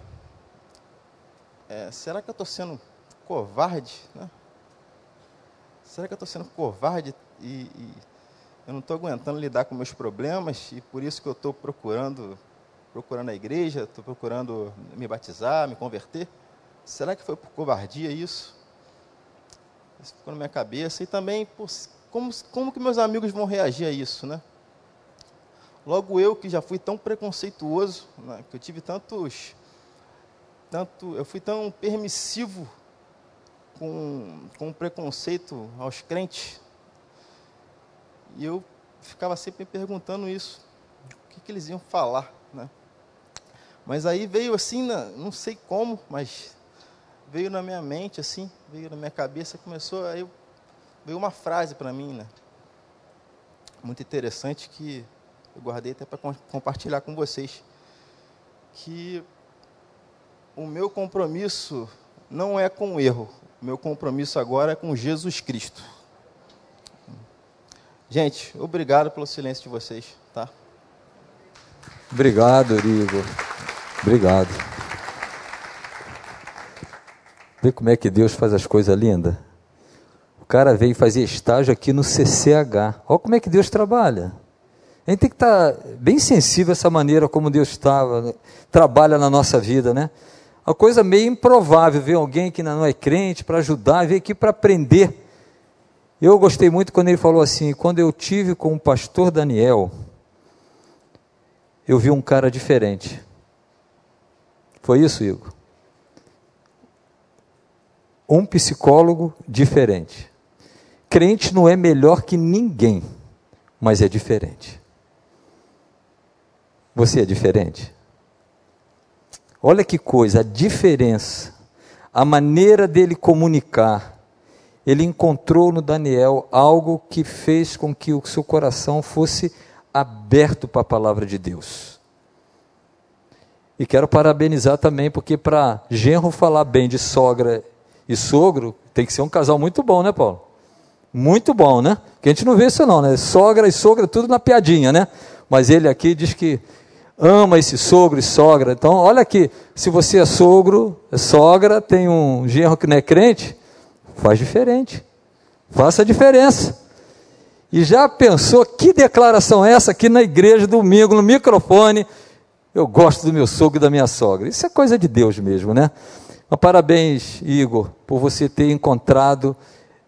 é, será que eu estou sendo covarde? Né? Será que eu estou sendo covarde e, e eu não estou aguentando lidar com meus problemas e por isso que eu estou procurando, procurando a igreja, estou procurando me batizar, me converter? Será que foi por covardia isso? Isso ficou na minha cabeça. E também, como, como que meus amigos vão reagir a isso, né? Logo eu, que já fui tão preconceituoso, né, que eu tive tantos... Tanto, eu fui tão permissivo com, com preconceito aos crentes. E eu ficava sempre me perguntando isso. O que, que eles iam falar? Mas aí veio assim, não sei como, mas veio na minha mente, assim, veio na minha cabeça, começou, aí veio uma frase para mim, né? Muito interessante que eu guardei até para compartilhar com vocês. Que o meu compromisso não é com o erro, o meu compromisso agora é com Jesus Cristo. Gente, obrigado pelo silêncio de vocês, tá? Obrigado, Igor. Obrigado. Vê como é que Deus faz as coisas lindas. O cara veio fazer estágio aqui no CCH. Olha como é que Deus trabalha. A gente tem que estar bem sensível a essa maneira como Deus estava, trabalha na nossa vida, né? Uma coisa meio improvável ver alguém que não é crente para ajudar, vir aqui para aprender. Eu gostei muito quando ele falou assim: quando eu tive com o pastor Daniel, eu vi um cara diferente. Foi isso, Igor? um psicólogo diferente. Crente não é melhor que ninguém, mas é diferente. Você é diferente? Olha que coisa, a diferença, a maneira dele comunicar. Ele encontrou no Daniel algo que fez com que o seu coração fosse aberto para a palavra de Deus. E quero parabenizar também, porque para genro falar bem de sogra e sogro tem que ser um casal muito bom, né, Paulo? Muito bom, né? Que a gente não vê isso não, né? Sogra e sogra, tudo na piadinha, né? Mas ele aqui diz que ama esse sogro e sogra. Então, olha aqui, se você é sogro, é sogra, tem um genro que não é crente, faz diferente. Faça a diferença. E já pensou que declaração é essa aqui na igreja, domingo, no microfone? Eu gosto do meu sogro e da minha sogra. Isso é coisa de Deus mesmo, né? Mas parabéns, Igor, por você ter encontrado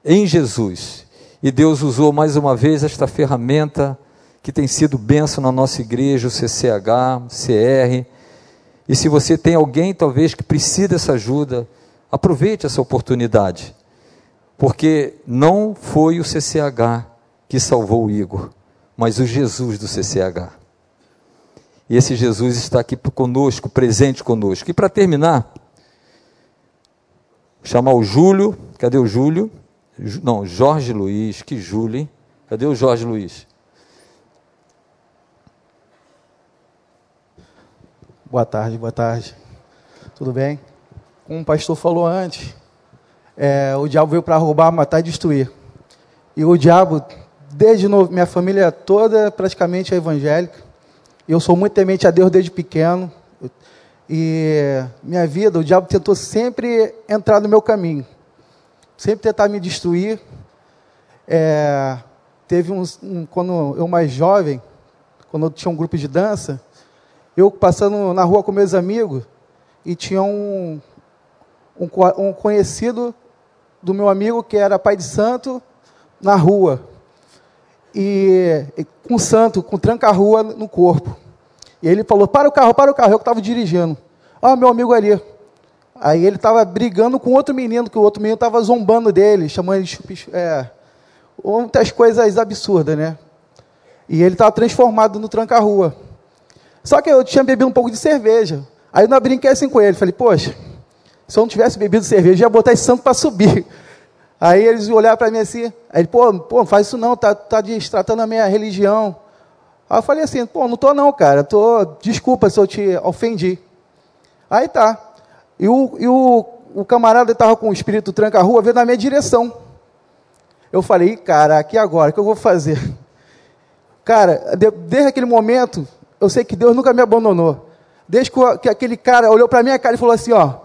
em Jesus. E Deus usou mais uma vez esta ferramenta que tem sido benção na nossa igreja, o CCH, CR. E se você tem alguém talvez que precisa dessa ajuda, aproveite essa oportunidade. Porque não foi o CCH que salvou o Igor, mas o Jesus do CCH. E esse Jesus está aqui conosco, presente conosco. E para terminar, chamar o Júlio. Cadê o Júlio? Não, Jorge Luiz. Que Júlio, hein? Cadê o Jorge Luiz? Boa tarde, boa tarde. Tudo bem? Como o pastor falou antes, é, o diabo veio para roubar, matar e destruir. E o diabo, desde novo, minha família toda praticamente é evangélica. Eu sou muito temente a Deus desde pequeno. E minha vida, o diabo tentou sempre entrar no meu caminho, sempre tentar me destruir. É, teve um, um, quando eu mais jovem, quando eu tinha um grupo de dança, eu passando na rua com meus amigos e tinha um, um, um conhecido do meu amigo que era pai de santo na rua e, e com santo, com tranca-rua no corpo. E ele falou: Para o carro, para o carro. Eu estava dirigindo. Ah, meu amigo ali. Aí ele estava brigando com outro menino, que o outro menino estava zombando dele, chamando ele de é, muitas coisas absurdas, né? E ele estava transformado no tranca-rua. Só que eu tinha bebido um pouco de cerveja. Aí eu não brinquei assim com ele. Falei, poxa, se eu não tivesse bebido cerveja, ia botar esse santo para subir. Aí eles olharam para mim assim. Aí pô, pô, faz isso não, tá, tá destratando a minha religião. Aí eu falei assim, pô, não tô não, cara, tô, desculpa se eu te ofendi. Aí tá. E o, e o, o camarada estava com o espírito tranca-rua, veio na minha direção. Eu falei, cara, aqui agora, o que eu vou fazer? Cara, desde aquele momento, eu sei que Deus nunca me abandonou. Desde que aquele cara olhou para minha cara e falou assim, ó,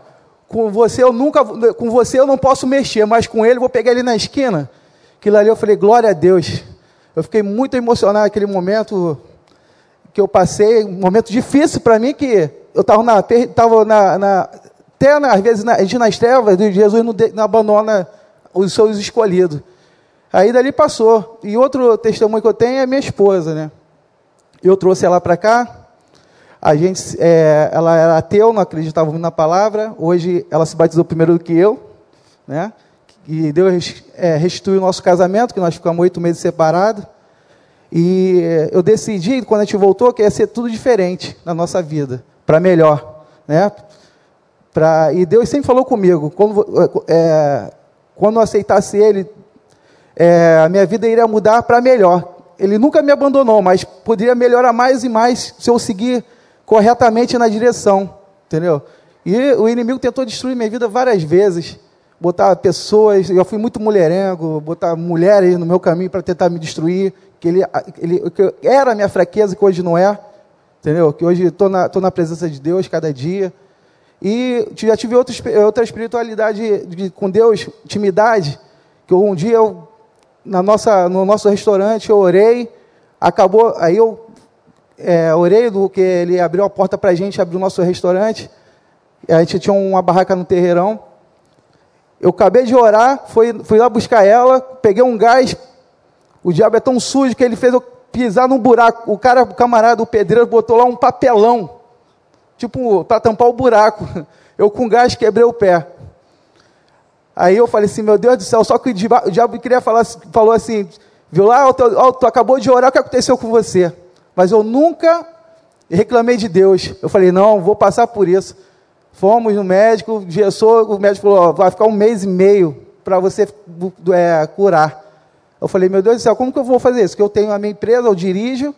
com você eu nunca, com você eu não posso mexer, mas com ele vou pegar ele na esquina. Aquilo ali eu falei, glória a Deus. Eu fiquei muito emocionado naquele momento que eu passei, um momento difícil para mim, que eu estava na, tava na, na, até na, às vezes na, a gente nas trevas, Jesus não, não abandona os seus escolhidos. Aí dali passou. E outro testemunho que eu tenho é minha esposa, né? Eu trouxe ela para cá. A gente, é, ela era ateu, não acreditava muito na palavra. Hoje ela se batizou primeiro do que eu, né? E Deus é, restituiu o nosso casamento, que nós ficamos oito meses separados. E eu decidi, quando a gente voltou, que ia ser tudo diferente na nossa vida, para melhor, né? Pra, e Deus sempre falou comigo, quando, é, quando eu aceitasse Ele, é, a minha vida iria mudar para melhor. Ele nunca me abandonou, mas poderia melhorar mais e mais se eu seguir corretamente na direção, entendeu? E o inimigo tentou destruir minha vida várias vezes, botar pessoas, eu fui muito mulherengo, botar mulheres no meu caminho para tentar me destruir, que ele, ele que era a minha fraqueza, que hoje não é, entendeu? Que hoje estou na, tô na presença de Deus cada dia. E já tive outra, outra espiritualidade de, com Deus, intimidade, que um dia eu, na nossa, no nosso restaurante eu orei, acabou, aí eu é, orei do que ele abriu a porta para a gente, abriu o nosso restaurante, a gente tinha uma barraca no terreirão, eu acabei de orar, fui, fui lá buscar ela, peguei um gás, o diabo é tão sujo que ele fez eu pisar num buraco. O cara, o camarada, o pedreiro, botou lá um papelão, tipo, para tampar o buraco. Eu com gás quebrei o pé. Aí eu falei assim, meu Deus do céu, só que o diabo, queria falar, falou assim, viu lá, oh, tu acabou de orar, o que aconteceu com você? Mas eu nunca reclamei de Deus. Eu falei, não, vou passar por isso. Fomos no médico, o médico falou, vai ficar um mês e meio para você é, curar. Eu falei, meu Deus do céu, como que eu vou fazer isso? Que eu tenho a minha empresa, eu dirijo. Eu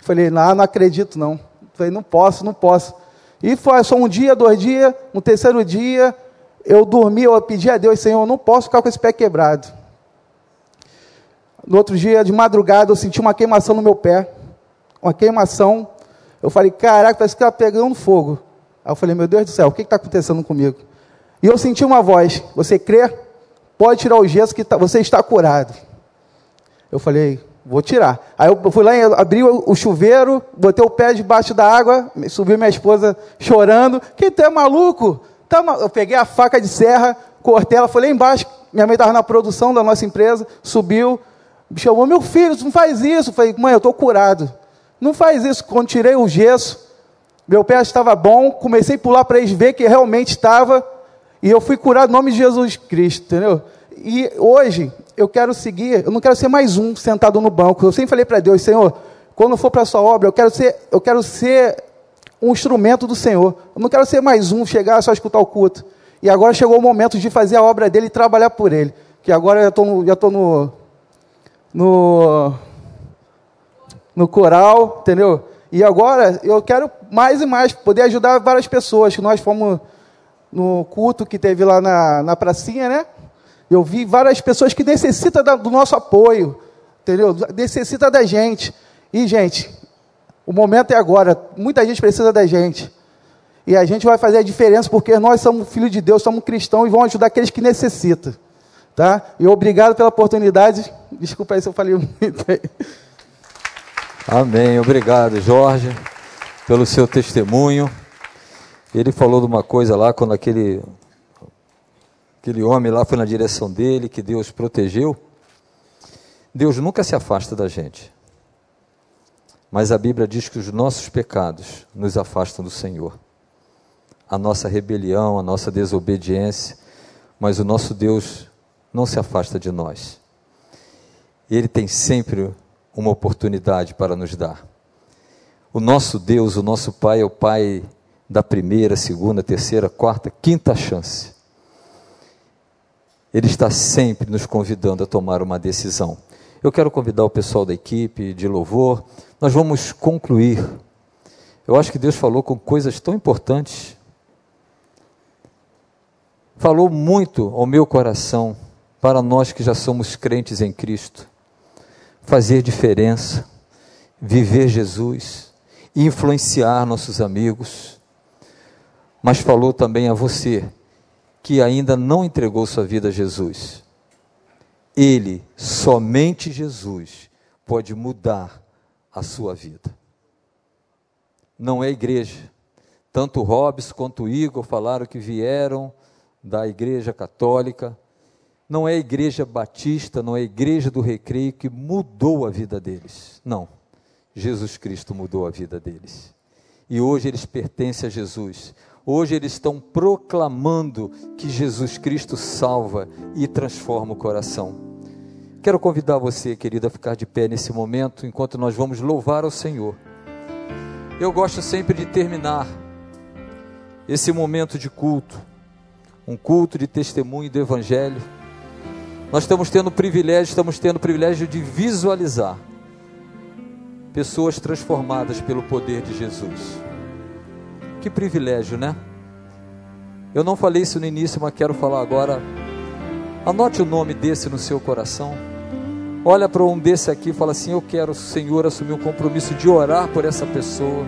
falei, não, não acredito não. Eu falei, não posso, não posso. E foi só um dia, dois dias, no terceiro dia, eu dormi, eu pedi a Deus, Senhor, eu não posso ficar com esse pé quebrado. No outro dia, de madrugada, eu senti uma queimação no meu pé. Uma queimação. Eu falei, caraca, parece que está pegando fogo. Aí eu falei, meu Deus do céu, o que está acontecendo comigo? E eu senti uma voz, você crê? Pode tirar o gesso que tá, você está curado. Eu falei, vou tirar. Aí eu fui lá, abri o chuveiro, botei o pé debaixo da água, subi minha esposa chorando. Quem tu é maluco? Tá mal... Eu peguei a faca de serra, cortei ela, falei embaixo. Minha mãe estava na produção da nossa empresa, subiu, chamou, meu filho, não faz isso. Eu falei, mãe, eu estou curado. Não faz isso. Quando tirei o gesso, meu pé estava bom, comecei a pular para eles ver que realmente estava, e eu fui curado no nome de Jesus Cristo, entendeu? E hoje, eu quero seguir, eu não quero ser mais um sentado no banco. Eu sempre falei para Deus, Senhor, quando for para a sua obra, eu quero ser, eu quero ser um instrumento do Senhor. Eu não quero ser mais um, chegar só escutar o culto. E agora chegou o momento de fazer a obra dele e trabalhar por ele. Que agora eu já estou no, no coral, entendeu? E agora eu quero mais e mais poder ajudar várias pessoas. Nós fomos no culto que teve lá na, na pracinha, né? Eu vi várias pessoas que necessitam do nosso apoio, entendeu? Necessita da gente. E, gente, o momento é agora. Muita gente precisa da gente. E a gente vai fazer a diferença porque nós somos filhos de Deus, somos cristãos e vamos ajudar aqueles que necessitam. Tá? E obrigado pela oportunidade. Desculpa aí se eu falei muito aí. Amém. Obrigado, Jorge, pelo seu testemunho. Ele falou de uma coisa lá quando aquele Aquele homem lá foi na direção dele, que Deus protegeu. Deus nunca se afasta da gente. Mas a Bíblia diz que os nossos pecados nos afastam do Senhor. A nossa rebelião, a nossa desobediência, mas o nosso Deus não se afasta de nós. Ele tem sempre uma oportunidade para nos dar. O nosso Deus, o nosso Pai, é o Pai da primeira, segunda, terceira, quarta, quinta chance. Ele está sempre nos convidando a tomar uma decisão. Eu quero convidar o pessoal da equipe de louvor. Nós vamos concluir. Eu acho que Deus falou com coisas tão importantes. Falou muito ao meu coração para nós que já somos crentes em Cristo. Fazer diferença. viver Jesus, influenciar nossos amigos, mas falou também a você que ainda não entregou sua vida a Jesus. Ele, somente Jesus, pode mudar a sua vida. Não é igreja. Tanto Hobbes quanto Igor falaram que vieram da igreja católica. Não é a igreja batista, não é a igreja do recreio que mudou a vida deles. Não. Jesus Cristo mudou a vida deles. E hoje eles pertencem a Jesus. Hoje eles estão proclamando que Jesus Cristo salva e transforma o coração. Quero convidar você, querida, a ficar de pé nesse momento, enquanto nós vamos louvar ao Senhor. Eu gosto sempre de terminar esse momento de culto, um culto de testemunho do Evangelho. Nós estamos tendo o privilégio, estamos tendo o privilégio de visualizar pessoas transformadas pelo poder de Jesus. Que privilégio, né? Eu não falei isso no início, mas quero falar agora. Anote o nome desse no seu coração. Olha para um desse aqui e fala assim: Eu quero, Senhor, assumir o um compromisso de orar por essa pessoa,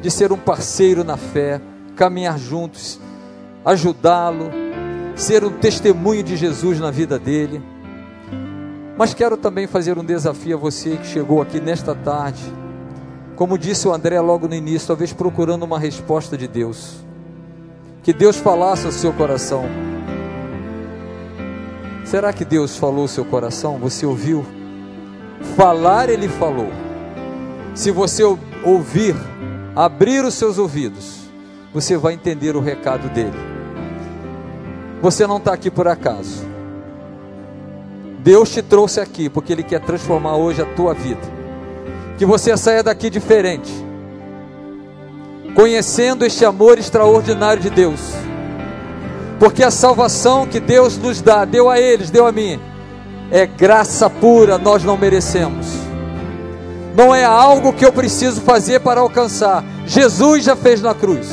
de ser um parceiro na fé, caminhar juntos, ajudá-lo, ser um testemunho de Jesus na vida dele. Mas quero também fazer um desafio a você que chegou aqui nesta tarde. Como disse o André logo no início, talvez procurando uma resposta de Deus. Que Deus falasse ao seu coração. Será que Deus falou ao seu coração? Você ouviu? Falar, Ele falou. Se você ouvir, abrir os seus ouvidos, você vai entender o recado dele. Você não está aqui por acaso. Deus te trouxe aqui porque Ele quer transformar hoje a tua vida. Que você saia daqui diferente, conhecendo este amor extraordinário de Deus. Porque a salvação que Deus nos dá, deu a eles, deu a mim, é graça pura, nós não merecemos. Não é algo que eu preciso fazer para alcançar. Jesus já fez na cruz.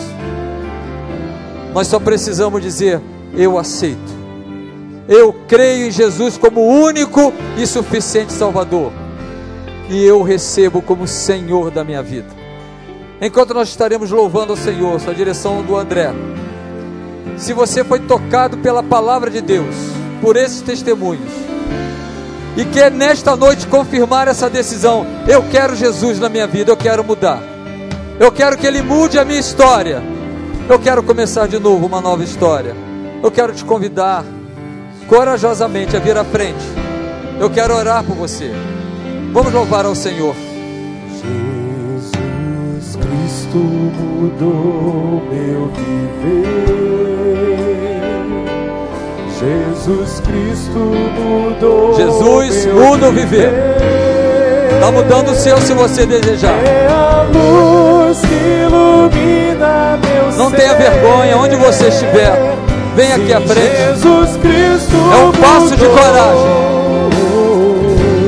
Nós só precisamos dizer: Eu aceito eu creio em Jesus como único e suficiente Salvador. E eu recebo como Senhor da minha vida. Enquanto nós estaremos louvando o Senhor, sua direção do André. Se você foi tocado pela palavra de Deus, por esses testemunhos, e quer nesta noite confirmar essa decisão, eu quero Jesus na minha vida, eu quero mudar. Eu quero que Ele mude a minha história. Eu quero começar de novo uma nova história. Eu quero te convidar corajosamente a vir à frente. Eu quero orar por você. Vamos louvar ao Senhor. Jesus Cristo mudou meu viver. Jesus Cristo mudou. Jesus muda o viver. Está mudando o seu se você desejar. É a luz que ilumina meu Não tenha vergonha onde você estiver. Vem aqui à frente. É um passo de coragem.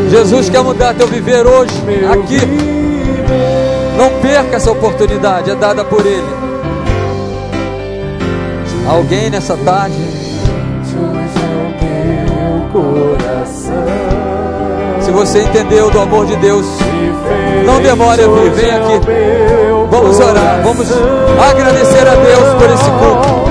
Jesus quer mudar teu viver hoje, aqui. Não perca essa oportunidade, é dada por Ele. Alguém nessa tarde? Se você entendeu do amor de Deus, não demore a vir, vem aqui. Vamos orar, vamos agradecer a Deus por esse culto.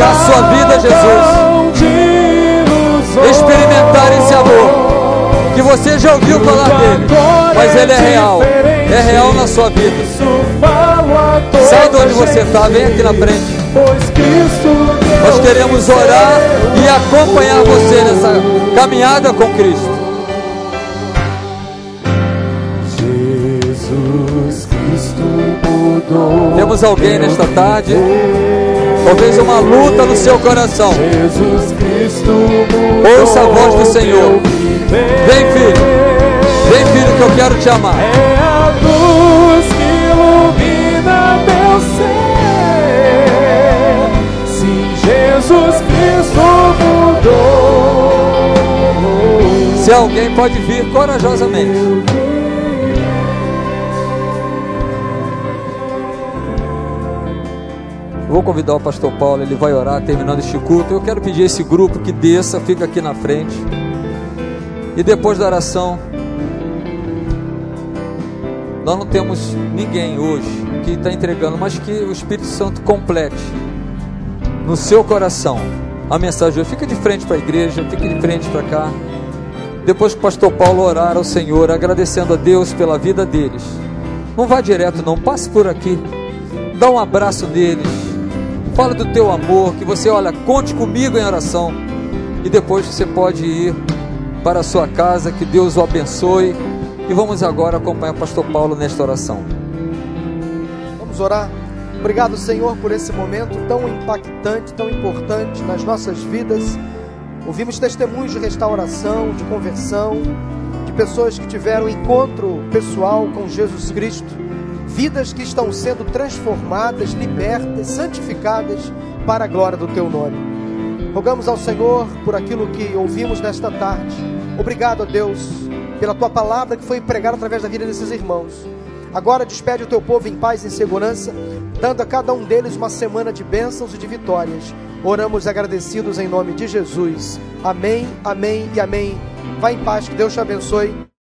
entregar sua vida a Jesus, experimentar esse amor, que você já ouviu falar dele, mas ele é real, é real na sua vida. Sai de onde você está, vem aqui na frente. Nós queremos orar e acompanhar você nessa caminhada com Cristo. Jesus Cristo mudou. Temos alguém nesta tarde? Talvez é uma luta no seu coração, Jesus Cristo. ouça a voz do Senhor. Vem, filho, vem, filho, que eu quero te amar. É a luz que ilumina meu ser. Se Jesus Cristo mudou. Se alguém pode vir corajosamente. Vou convidar o pastor Paulo, ele vai orar terminando este culto. Eu quero pedir esse grupo que desça, fica aqui na frente. E depois da oração, nós não temos ninguém hoje que está entregando, mas que o Espírito Santo complete no seu coração a mensagem. Fica de frente para a igreja, fica de frente para cá. Depois que o pastor Paulo orar ao Senhor, agradecendo a Deus pela vida deles. Não vá direto, não, passe por aqui. Dá um abraço neles fala do teu amor, que você, olha, conte comigo em oração. E depois você pode ir para a sua casa, que Deus o abençoe. E vamos agora acompanhar o pastor Paulo nesta oração. Vamos orar. Obrigado, Senhor, por esse momento tão impactante, tão importante nas nossas vidas. Ouvimos testemunhos de restauração, de conversão, de pessoas que tiveram encontro pessoal com Jesus Cristo vidas que estão sendo transformadas, libertas, santificadas para a glória do teu nome. Rogamos ao Senhor por aquilo que ouvimos nesta tarde. Obrigado a Deus pela tua palavra que foi pregada através da vida desses irmãos. Agora despede o teu povo em paz e em segurança, dando a cada um deles uma semana de bênçãos e de vitórias. Oramos agradecidos em nome de Jesus. Amém, amém e amém. Vá em paz, que Deus te abençoe.